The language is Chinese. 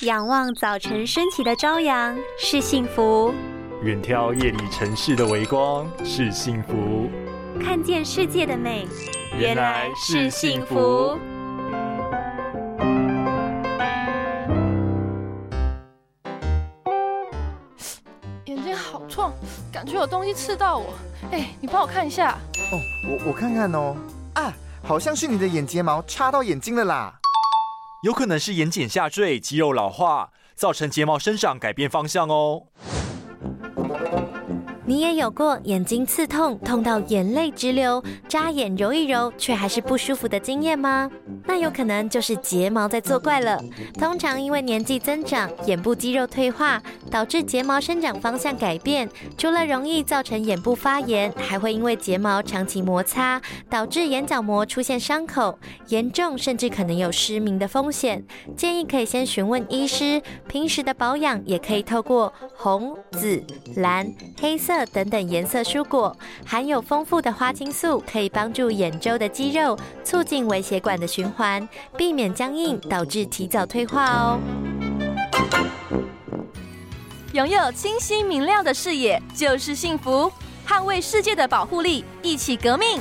仰望早晨升起的朝阳是幸福，远眺夜里城市的微光是幸福，看见世界的美原来是幸福。眼睛好痛，感觉有东西刺到我。哎，你帮我看一下。哦，我我看看哦。啊，好像是你的眼睫毛插到眼睛了啦。有可能是眼睑下坠、肌肉老化，造成睫毛生长改变方向哦。你也有过眼睛刺痛，痛到眼泪直流，眨眼揉一揉却还是不舒服的经验吗？那有可能就是睫毛在作怪了。通常因为年纪增长，眼部肌肉退化，导致睫毛生长方向改变。除了容易造成眼部发炎，还会因为睫毛长期摩擦，导致眼角膜出现伤口，严重甚至可能有失明的风险。建议可以先询问医师。平时的保养也可以透过红、紫、蓝、黑色。等等颜色蔬果含有丰富的花青素，可以帮助眼周的肌肉，促进微血管的循环，避免僵硬导致提早退化哦。拥有清晰明亮的视野就是幸福，捍卫世界的保护力，一起革命。